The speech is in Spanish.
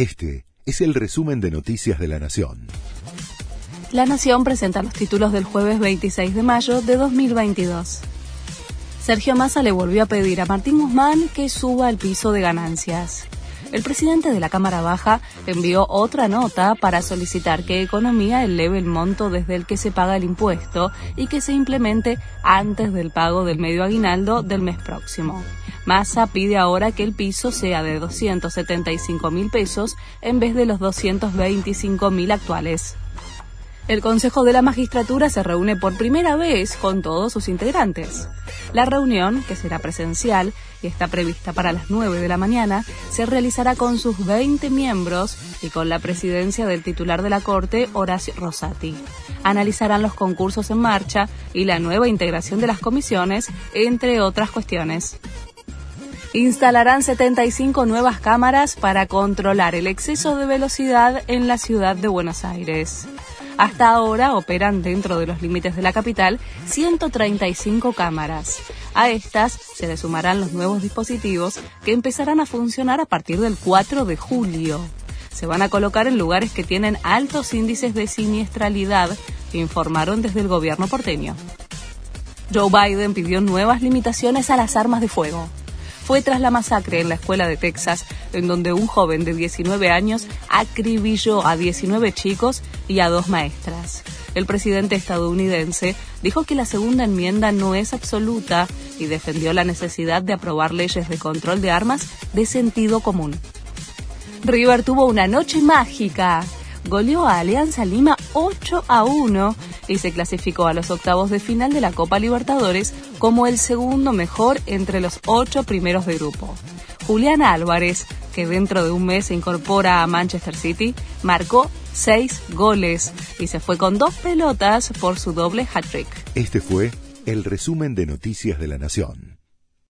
Este es el resumen de Noticias de la Nación. La Nación presenta los títulos del jueves 26 de mayo de 2022. Sergio Massa le volvió a pedir a Martín Guzmán que suba el piso de ganancias el presidente de la Cámara Baja envió otra nota para solicitar que Economía eleve el monto desde el que se paga el impuesto y que se implemente antes del pago del medio aguinaldo del mes próximo. Massa pide ahora que el piso sea de 275 mil pesos en vez de los 225 mil actuales. El Consejo de la Magistratura se reúne por primera vez con todos sus integrantes. La reunión, que será presencial y está prevista para las 9 de la mañana, se realizará con sus 20 miembros y con la presidencia del titular de la Corte, Horacio Rosati. Analizarán los concursos en marcha y la nueva integración de las comisiones, entre otras cuestiones instalarán 75 nuevas cámaras para controlar el exceso de velocidad en la ciudad de Buenos Aires. Hasta ahora operan dentro de los límites de la capital 135 cámaras. A estas se le sumarán los nuevos dispositivos que empezarán a funcionar a partir del 4 de julio. Se van a colocar en lugares que tienen altos índices de siniestralidad, informaron desde el gobierno porteño. Joe Biden pidió nuevas limitaciones a las armas de fuego fue tras la masacre en la escuela de Texas, en donde un joven de 19 años acribilló a 19 chicos y a dos maestras. El presidente estadounidense dijo que la segunda enmienda no es absoluta y defendió la necesidad de aprobar leyes de control de armas de sentido común. River tuvo una noche mágica goleó a Alianza Lima 8 a 1 y se clasificó a los octavos de final de la Copa Libertadores como el segundo mejor entre los ocho primeros de grupo. Julián Álvarez, que dentro de un mes se incorpora a Manchester City, marcó seis goles y se fue con dos pelotas por su doble hat-trick. Este fue el resumen de Noticias de la Nación.